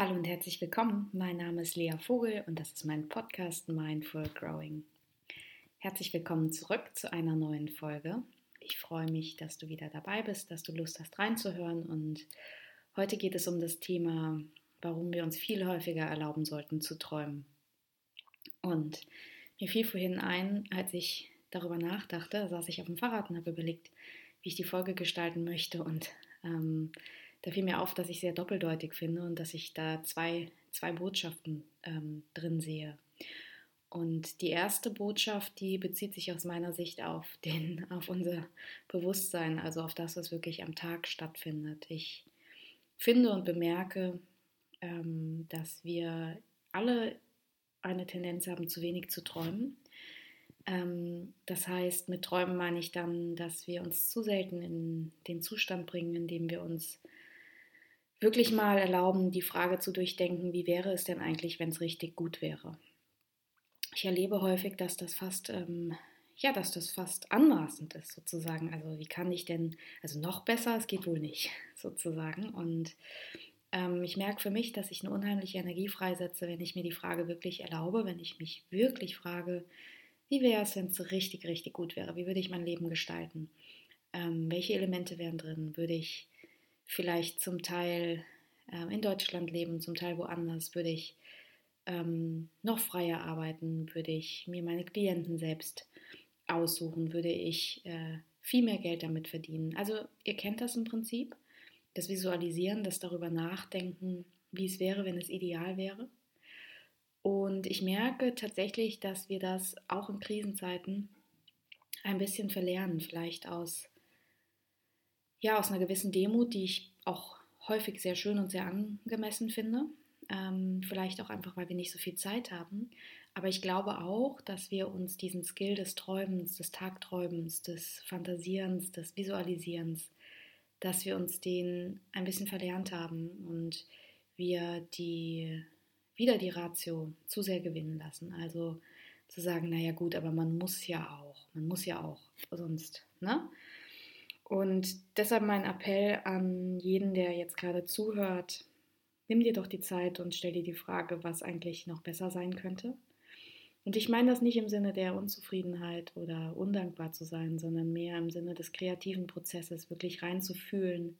Hallo und herzlich willkommen. Mein Name ist Lea Vogel und das ist mein Podcast Mindful Growing. Herzlich willkommen zurück zu einer neuen Folge. Ich freue mich, dass du wieder dabei bist, dass du Lust hast reinzuhören und heute geht es um das Thema, warum wir uns viel häufiger erlauben sollten zu träumen. Und mir fiel vorhin ein, als ich darüber nachdachte, saß ich auf dem Fahrrad und habe überlegt, wie ich die Folge gestalten möchte und ähm, da fiel mir auf, dass ich sehr doppeldeutig finde und dass ich da zwei, zwei Botschaften ähm, drin sehe. Und die erste Botschaft, die bezieht sich aus meiner Sicht auf, den, auf unser Bewusstsein, also auf das, was wirklich am Tag stattfindet. Ich finde und bemerke, ähm, dass wir alle eine Tendenz haben, zu wenig zu träumen. Ähm, das heißt, mit Träumen meine ich dann, dass wir uns zu selten in den Zustand bringen, in dem wir uns wirklich mal erlauben, die Frage zu durchdenken, wie wäre es denn eigentlich, wenn es richtig gut wäre. Ich erlebe häufig, dass das fast, ähm, ja, dass das fast anmaßend ist, sozusagen. Also wie kann ich denn, also noch besser, es geht wohl nicht, sozusagen. Und ähm, ich merke für mich, dass ich eine unheimliche Energie freisetze, wenn ich mir die Frage wirklich erlaube, wenn ich mich wirklich frage, wie wäre es, wenn es richtig, richtig gut wäre? Wie würde ich mein Leben gestalten? Ähm, welche Elemente wären drin? Würde ich vielleicht zum Teil äh, in Deutschland leben, zum Teil woanders, würde ich ähm, noch freier arbeiten, würde ich mir meine Klienten selbst aussuchen, würde ich äh, viel mehr Geld damit verdienen. Also ihr kennt das im Prinzip, das Visualisieren, das darüber nachdenken, wie es wäre, wenn es ideal wäre. Und ich merke tatsächlich, dass wir das auch in Krisenzeiten ein bisschen verlernen, vielleicht aus ja, aus einer gewissen Demut, die ich auch häufig sehr schön und sehr angemessen finde. Ähm, vielleicht auch einfach, weil wir nicht so viel Zeit haben. Aber ich glaube auch, dass wir uns diesen Skill des Träumens, des Tagträumens, des Fantasierens, des Visualisierens, dass wir uns den ein bisschen verlernt haben und wir die wieder die Ratio zu sehr gewinnen lassen. Also zu sagen, naja gut, aber man muss ja auch, man muss ja auch, sonst, ne? Und deshalb mein Appell an jeden, der jetzt gerade zuhört, nimm dir doch die Zeit und stell dir die Frage, was eigentlich noch besser sein könnte. Und ich meine das nicht im Sinne der Unzufriedenheit oder undankbar zu sein, sondern mehr im Sinne des kreativen Prozesses, wirklich reinzufühlen,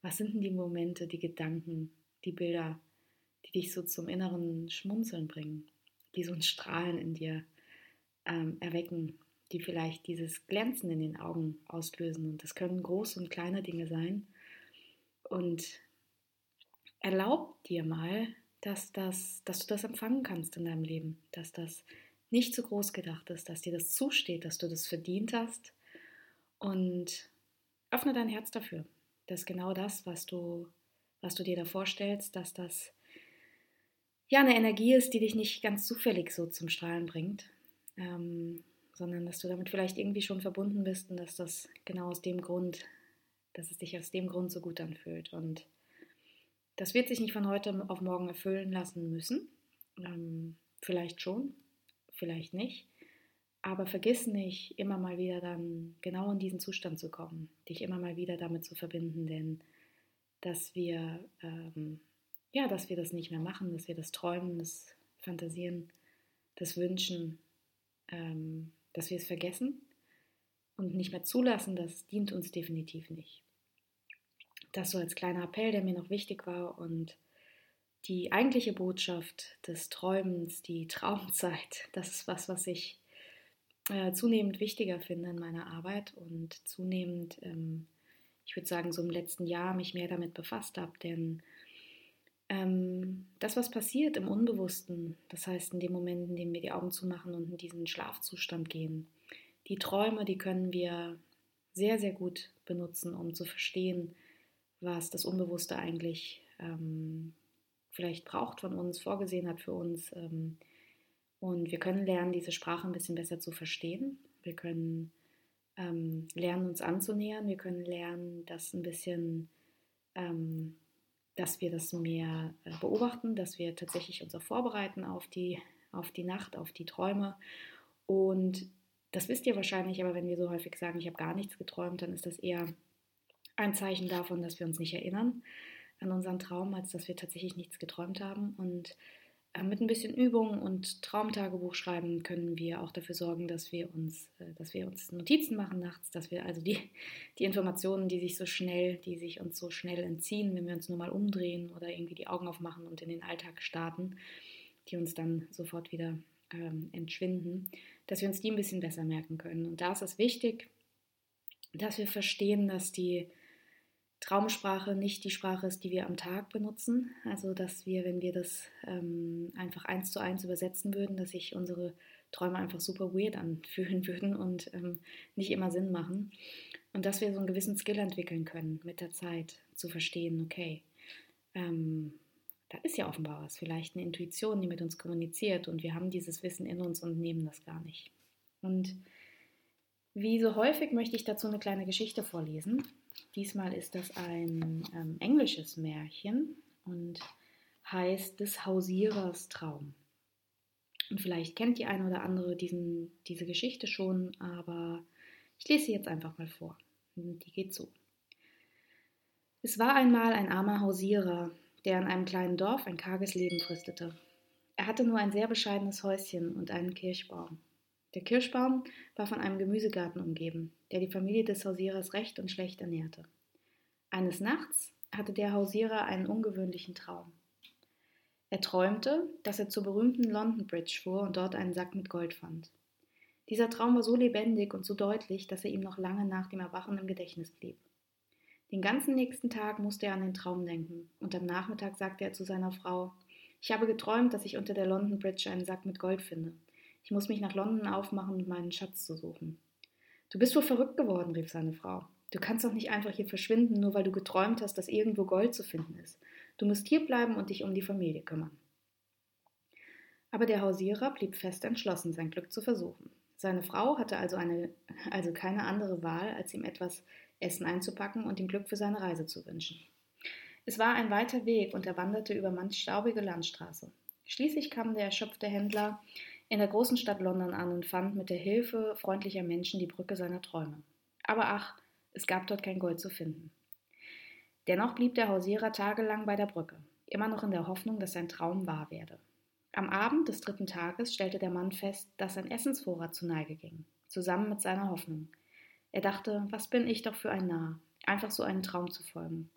was sind denn die Momente, die Gedanken, die Bilder, die dich so zum inneren Schmunzeln bringen, die so ein Strahlen in dir ähm, erwecken, die vielleicht dieses Glänzen in den Augen auslösen. Und das können große und kleine Dinge sein. Und erlaub dir mal, dass, das, dass du das empfangen kannst in deinem Leben, dass das nicht zu groß gedacht ist, dass dir das zusteht, dass du das verdient hast. Und öffne dein Herz dafür, dass genau das, was du, was du dir da vorstellst, dass das ja eine Energie ist, die dich nicht ganz zufällig so zum Strahlen bringt, ähm, sondern dass du damit vielleicht irgendwie schon verbunden bist und dass das genau aus dem Grund, dass es dich aus dem Grund so gut anfühlt. Und das wird sich nicht von heute auf morgen erfüllen lassen müssen. Ähm, vielleicht schon, vielleicht nicht. Aber vergiss nicht, immer mal wieder dann genau in diesen Zustand zu kommen, dich immer mal wieder damit zu verbinden, denn dass wir, ähm, ja, dass wir das nicht mehr machen, dass wir das Träumen, das Fantasieren, das Wünschen, ähm, dass wir es vergessen und nicht mehr zulassen, das dient uns definitiv nicht. Das so als kleiner Appell, der mir noch wichtig war und die eigentliche Botschaft des Träumens, die Traumzeit, das ist was, was ich äh, zunehmend wichtiger finde in meiner Arbeit und zunehmend, ähm, ich würde sagen, so im letzten Jahr mich mehr damit befasst habe, denn ähm, das, was passiert im Unbewussten, das heißt in dem Moment, in dem wir die Augen zumachen und in diesen Schlafzustand gehen, die Träume, die können wir sehr, sehr gut benutzen, um zu verstehen, was das Unbewusste eigentlich ähm, vielleicht braucht von uns, vorgesehen hat für uns. Ähm, und wir können lernen, diese Sprache ein bisschen besser zu verstehen. Wir können ähm, lernen, uns anzunähern. Wir können lernen, das ein bisschen ähm, dass wir das mehr äh, beobachten, dass wir tatsächlich uns auch vorbereiten auf die, auf die Nacht, auf die Träume. Und das wisst ihr wahrscheinlich, aber wenn wir so häufig sagen, ich habe gar nichts geträumt, dann ist das eher ein Zeichen davon, dass wir uns nicht erinnern. an unseren Traum, als dass wir tatsächlich nichts geträumt haben. Und mit ein bisschen Übung und Traumtagebuch schreiben können wir auch dafür sorgen, dass wir uns, äh, dass wir uns Notizen machen nachts, dass wir also die, die Informationen, die sich so schnell, die sich uns so schnell entziehen, wenn wir uns nur mal umdrehen oder irgendwie die Augen aufmachen und in den Alltag starten, die uns dann sofort wieder ähm, entschwinden, dass wir uns die ein bisschen besser merken können. Und da ist es wichtig, dass wir verstehen, dass die Traumsprache nicht die Sprache ist, die wir am Tag benutzen. Also dass wir, wenn wir das ähm, einfach eins zu eins übersetzen würden, dass sich unsere Träume einfach super weird anfühlen würden und ähm, nicht immer Sinn machen. Und dass wir so einen gewissen Skill entwickeln können mit der Zeit, zu verstehen, okay, ähm, da ist ja offenbar was, vielleicht eine Intuition, die mit uns kommuniziert und wir haben dieses Wissen in uns und nehmen das gar nicht. Und wie so häufig möchte ich dazu eine kleine Geschichte vorlesen. Diesmal ist das ein ähm, englisches Märchen und heißt des Hausierers Traum. Und vielleicht kennt die eine oder andere diesen, diese Geschichte schon, aber ich lese sie jetzt einfach mal vor. Die geht so. Es war einmal ein armer Hausierer, der in einem kleinen Dorf ein karges Leben fristete. Er hatte nur ein sehr bescheidenes Häuschen und einen Kirschbaum. Der Kirschbaum war von einem Gemüsegarten umgeben, der die Familie des Hausierers recht und schlecht ernährte. Eines Nachts hatte der Hausierer einen ungewöhnlichen Traum. Er träumte, dass er zur berühmten London Bridge fuhr und dort einen Sack mit Gold fand. Dieser Traum war so lebendig und so deutlich, dass er ihm noch lange nach dem Erwachen im Gedächtnis blieb. Den ganzen nächsten Tag musste er an den Traum denken, und am Nachmittag sagte er zu seiner Frau Ich habe geträumt, dass ich unter der London Bridge einen Sack mit Gold finde. Ich muss mich nach London aufmachen, um meinen Schatz zu suchen. Du bist wohl verrückt geworden, rief seine Frau. Du kannst doch nicht einfach hier verschwinden, nur weil du geträumt hast, dass irgendwo Gold zu finden ist. Du musst hier bleiben und dich um die Familie kümmern. Aber der Hausierer blieb fest entschlossen, sein Glück zu versuchen. Seine Frau hatte also, eine, also keine andere Wahl, als ihm etwas Essen einzupacken und ihm Glück für seine Reise zu wünschen. Es war ein weiter Weg und er wanderte über manch staubige Landstraße. Schließlich kam der erschöpfte Händler in der großen Stadt London an und fand mit der Hilfe freundlicher Menschen die Brücke seiner Träume. Aber ach, es gab dort kein Gold zu finden. Dennoch blieb der Hausierer tagelang bei der Brücke, immer noch in der Hoffnung, dass sein Traum wahr werde. Am Abend des dritten Tages stellte der Mann fest, dass sein Essensvorrat zu Neige ging, zusammen mit seiner Hoffnung. Er dachte, was bin ich doch für ein Narr, einfach so einen Traum zu folgen.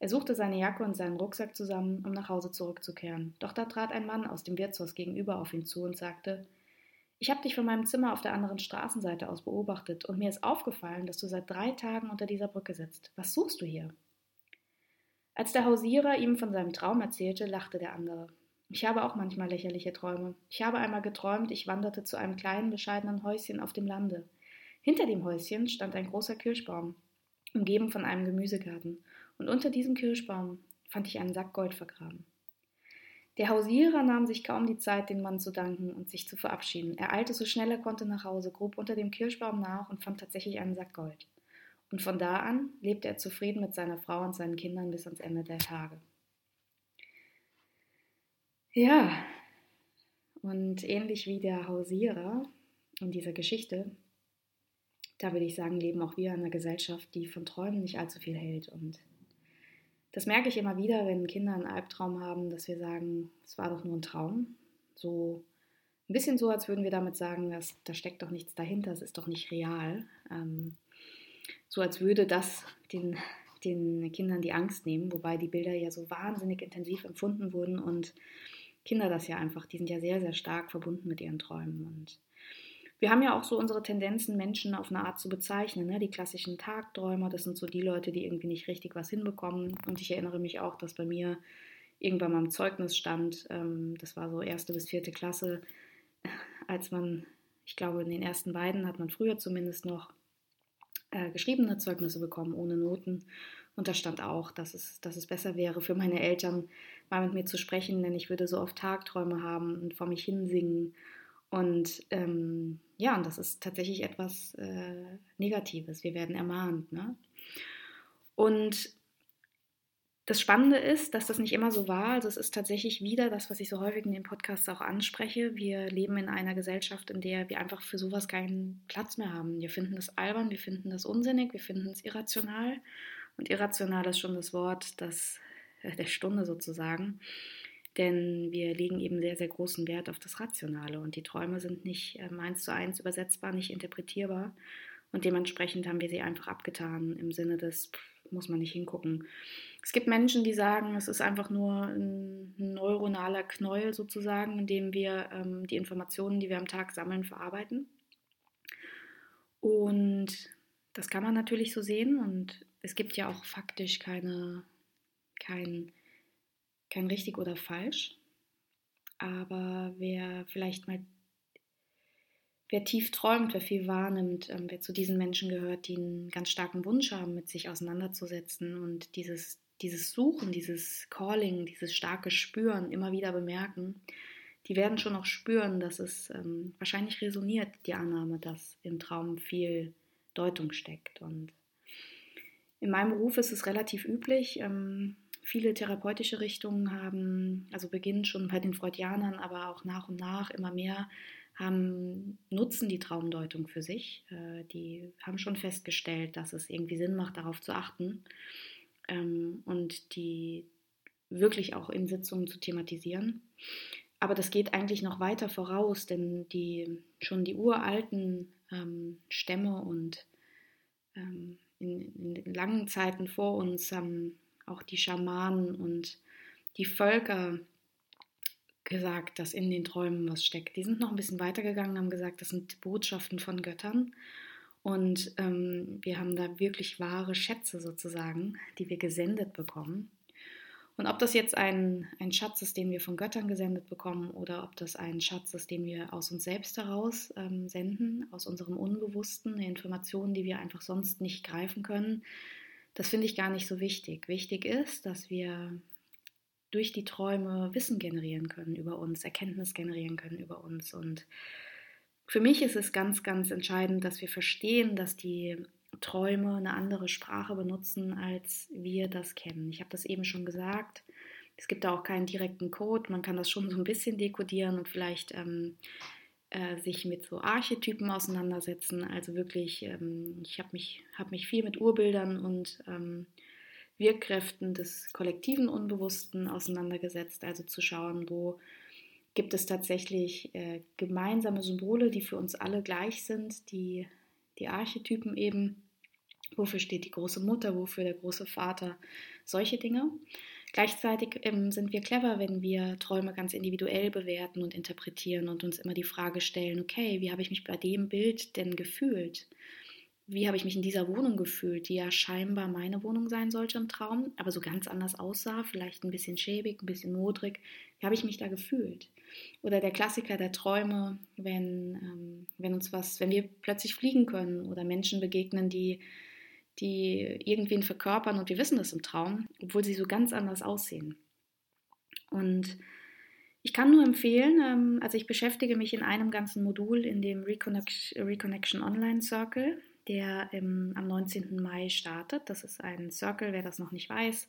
Er suchte seine Jacke und seinen Rucksack zusammen, um nach Hause zurückzukehren. Doch da trat ein Mann aus dem Wirtshaus gegenüber auf ihn zu und sagte: Ich habe dich von meinem Zimmer auf der anderen Straßenseite aus beobachtet und mir ist aufgefallen, dass du seit drei Tagen unter dieser Brücke sitzt. Was suchst du hier? Als der Hausierer ihm von seinem Traum erzählte, lachte der andere. Ich habe auch manchmal lächerliche Träume. Ich habe einmal geträumt, ich wanderte zu einem kleinen, bescheidenen Häuschen auf dem Lande. Hinter dem Häuschen stand ein großer Kirschbaum, umgeben von einem Gemüsegarten und unter diesem Kirschbaum fand ich einen Sack Gold vergraben. Der Hausierer nahm sich kaum die Zeit, den Mann zu danken und sich zu verabschieden. Er eilte so schnell er konnte nach Hause, grub unter dem Kirschbaum nach und fand tatsächlich einen Sack Gold. Und von da an lebte er zufrieden mit seiner Frau und seinen Kindern bis ans Ende der Tage. Ja, und ähnlich wie der Hausierer in dieser Geschichte, da würde ich sagen, leben auch wir in einer Gesellschaft, die von Träumen nicht allzu viel hält und das merke ich immer wieder, wenn Kinder einen Albtraum haben, dass wir sagen, es war doch nur ein Traum. So ein bisschen so, als würden wir damit sagen, dass, da steckt doch nichts dahinter, es ist doch nicht real. Ähm, so als würde das den, den Kindern die Angst nehmen, wobei die Bilder ja so wahnsinnig intensiv empfunden wurden und Kinder das ja einfach, die sind ja sehr, sehr stark verbunden mit ihren Träumen. Und wir haben ja auch so unsere Tendenzen, Menschen auf eine Art zu bezeichnen. Ne? Die klassischen Tagträumer, das sind so die Leute, die irgendwie nicht richtig was hinbekommen. Und ich erinnere mich auch, dass bei mir irgendwann mal im Zeugnis stand, ähm, das war so erste bis vierte Klasse, als man, ich glaube, in den ersten beiden hat man früher zumindest noch äh, geschriebene Zeugnisse bekommen, ohne Noten. Und da stand auch, dass es, dass es besser wäre für meine Eltern, mal mit mir zu sprechen, denn ich würde so oft Tagträume haben und vor mich hinsingen und ähm, ja, und das ist tatsächlich etwas äh, Negatives. Wir werden ermahnt. Ne? Und das Spannende ist, dass das nicht immer so war. Also es ist tatsächlich wieder das, was ich so häufig in den Podcasts auch anspreche. Wir leben in einer Gesellschaft, in der wir einfach für sowas keinen Platz mehr haben. Wir finden das albern, wir finden das unsinnig, wir finden es irrational. Und irrational ist schon das Wort, das äh, der Stunde sozusagen. Denn wir legen eben sehr, sehr großen Wert auf das Rationale und die Träume sind nicht ähm, eins zu eins übersetzbar, nicht interpretierbar. Und dementsprechend haben wir sie einfach abgetan im Sinne des, muss man nicht hingucken. Es gibt Menschen, die sagen, es ist einfach nur ein neuronaler Knäuel sozusagen, in dem wir ähm, die Informationen, die wir am Tag sammeln, verarbeiten. Und das kann man natürlich so sehen und es gibt ja auch faktisch keine, kein, kein richtig oder falsch. Aber wer vielleicht mal wer tief träumt, wer viel wahrnimmt, ähm, wer zu diesen Menschen gehört, die einen ganz starken Wunsch haben, mit sich auseinanderzusetzen und dieses, dieses Suchen, dieses Calling, dieses starke Spüren immer wieder bemerken, die werden schon auch spüren, dass es ähm, wahrscheinlich resoniert, die Annahme, dass im Traum viel Deutung steckt. Und in meinem Beruf ist es relativ üblich. Ähm, viele therapeutische Richtungen haben, also beginnen schon bei den Freudianern, aber auch nach und nach immer mehr haben, nutzen die Traumdeutung für sich. Äh, die haben schon festgestellt, dass es irgendwie Sinn macht, darauf zu achten ähm, und die wirklich auch in Sitzungen zu thematisieren. Aber das geht eigentlich noch weiter voraus, denn die, schon die uralten ähm, Stämme und ähm, in, in langen Zeiten vor uns haben auch die Schamanen und die Völker gesagt, dass in den Träumen was steckt. Die sind noch ein bisschen weitergegangen, haben gesagt, das sind Botschaften von Göttern. Und ähm, wir haben da wirklich wahre Schätze sozusagen, die wir gesendet bekommen. Und ob das jetzt ein, ein Schatz ist, den wir von Göttern gesendet bekommen, oder ob das ein Schatz ist, den wir aus uns selbst heraus ähm, senden, aus unserem Unbewussten, eine Information, die wir einfach sonst nicht greifen können, das finde ich gar nicht so wichtig. Wichtig ist, dass wir durch die Träume Wissen generieren können über uns, Erkenntnis generieren können über uns. Und für mich ist es ganz, ganz entscheidend, dass wir verstehen, dass die Träume eine andere Sprache benutzen, als wir das kennen. Ich habe das eben schon gesagt. Es gibt da auch keinen direkten Code. Man kann das schon so ein bisschen dekodieren und vielleicht ähm, äh, sich mit so Archetypen auseinandersetzen. Also wirklich, ähm, ich habe mich, hab mich viel mit Urbildern und ähm, Wirkkräften des kollektiven Unbewussten auseinandergesetzt, also zu schauen, wo gibt es tatsächlich äh, gemeinsame Symbole, die für uns alle gleich sind, die, die Archetypen eben, wofür steht die große Mutter, wofür der große Vater, solche Dinge. Gleichzeitig ähm, sind wir clever, wenn wir Träume ganz individuell bewerten und interpretieren und uns immer die Frage stellen, okay, wie habe ich mich bei dem Bild denn gefühlt? wie habe ich mich in dieser Wohnung gefühlt, die ja scheinbar meine Wohnung sein sollte im Traum, aber so ganz anders aussah, vielleicht ein bisschen schäbig, ein bisschen modrig. Wie habe ich mich da gefühlt? Oder der Klassiker der Träume, wenn, ähm, wenn uns was, wenn wir plötzlich fliegen können oder Menschen begegnen, die, die irgendwen verkörpern und wir wissen das im Traum, obwohl sie so ganz anders aussehen. Und ich kann nur empfehlen, ähm, also ich beschäftige mich in einem ganzen Modul in dem Reconnection, Online Circle der im, am 19. Mai startet. Das ist ein Circle, wer das noch nicht weiß,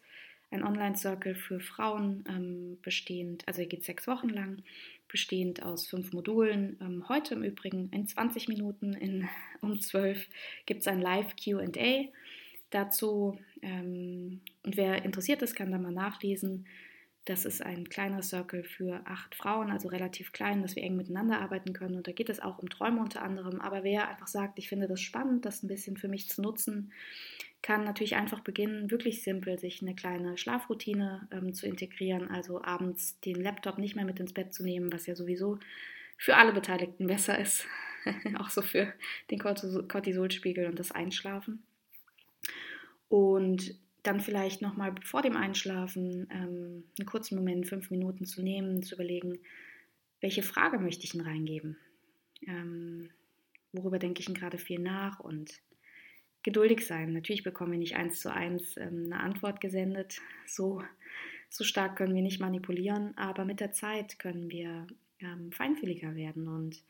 ein Online-Circle für Frauen, ähm, bestehend, also er geht sechs Wochen lang, bestehend aus fünf Modulen. Ähm, heute im Übrigen in 20 Minuten in, um 12 gibt es ein Live-QA dazu. Ähm, und wer interessiert ist, kann da mal nachlesen. Das ist ein kleiner Circle für acht Frauen, also relativ klein, dass wir eng miteinander arbeiten können. Und da geht es auch um Träume unter anderem. Aber wer einfach sagt, ich finde das spannend, das ein bisschen für mich zu nutzen, kann natürlich einfach beginnen, wirklich simpel sich eine kleine Schlafroutine ähm, zu integrieren. Also abends den Laptop nicht mehr mit ins Bett zu nehmen, was ja sowieso für alle Beteiligten besser ist. auch so für den Cortisolspiegel und das Einschlafen. Und dann vielleicht nochmal vor dem Einschlafen ähm, einen kurzen Moment, fünf Minuten zu nehmen, zu überlegen, welche Frage möchte ich denn reingeben? Ähm, worüber denke ich denn gerade viel nach? Und geduldig sein. Natürlich bekommen wir nicht eins zu eins ähm, eine Antwort gesendet. So, so stark können wir nicht manipulieren, aber mit der Zeit können wir ähm, feinfühliger werden und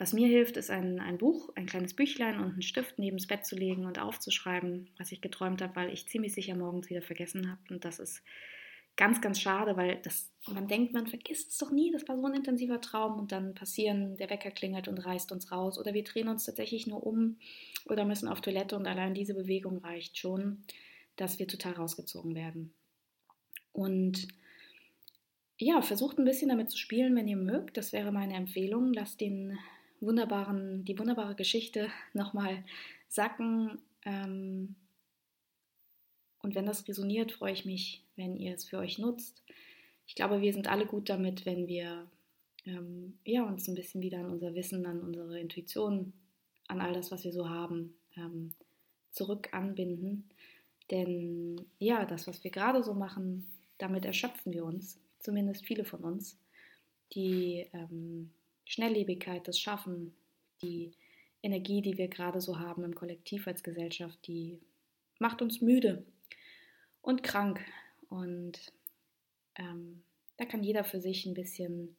was mir hilft, ist ein, ein Buch, ein kleines Büchlein und einen Stift neben das Bett zu legen und aufzuschreiben, was ich geträumt habe, weil ich ziemlich sicher morgens wieder vergessen habe. Und das ist ganz, ganz schade, weil das, man denkt, man vergisst es doch nie, das war so ein intensiver Traum und dann passieren, der Wecker klingelt und reißt uns raus oder wir drehen uns tatsächlich nur um oder müssen auf Toilette und allein diese Bewegung reicht schon, dass wir total rausgezogen werden. Und ja, versucht ein bisschen damit zu spielen, wenn ihr mögt. Das wäre meine Empfehlung. Lasst den wunderbaren, die wunderbare Geschichte nochmal sacken. Ähm, und wenn das resoniert, freue ich mich, wenn ihr es für euch nutzt. Ich glaube, wir sind alle gut damit, wenn wir ähm, ja, uns ein bisschen wieder an unser Wissen, an unsere Intuition, an all das, was wir so haben, ähm, zurück anbinden. Denn ja, das, was wir gerade so machen, damit erschöpfen wir uns, zumindest viele von uns. Die ähm, Schnelllebigkeit, das Schaffen, die Energie, die wir gerade so haben im Kollektiv als Gesellschaft, die macht uns müde und krank. Und ähm, da kann jeder für sich ein bisschen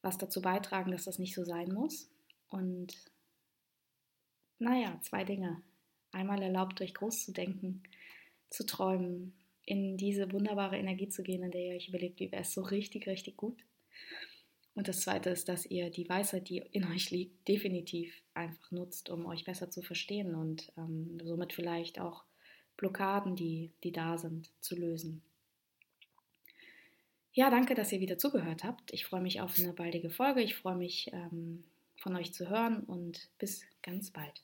was dazu beitragen, dass das nicht so sein muss. Und naja, zwei Dinge. Einmal erlaubt euch groß zu denken, zu träumen, in diese wunderbare Energie zu gehen, in der ihr euch überlegt, wie wäre es so richtig, richtig gut. Und das Zweite ist, dass ihr die Weisheit, die in euch liegt, definitiv einfach nutzt, um euch besser zu verstehen und ähm, somit vielleicht auch Blockaden, die, die da sind, zu lösen. Ja, danke, dass ihr wieder zugehört habt. Ich freue mich auf eine baldige Folge. Ich freue mich, ähm, von euch zu hören und bis ganz bald.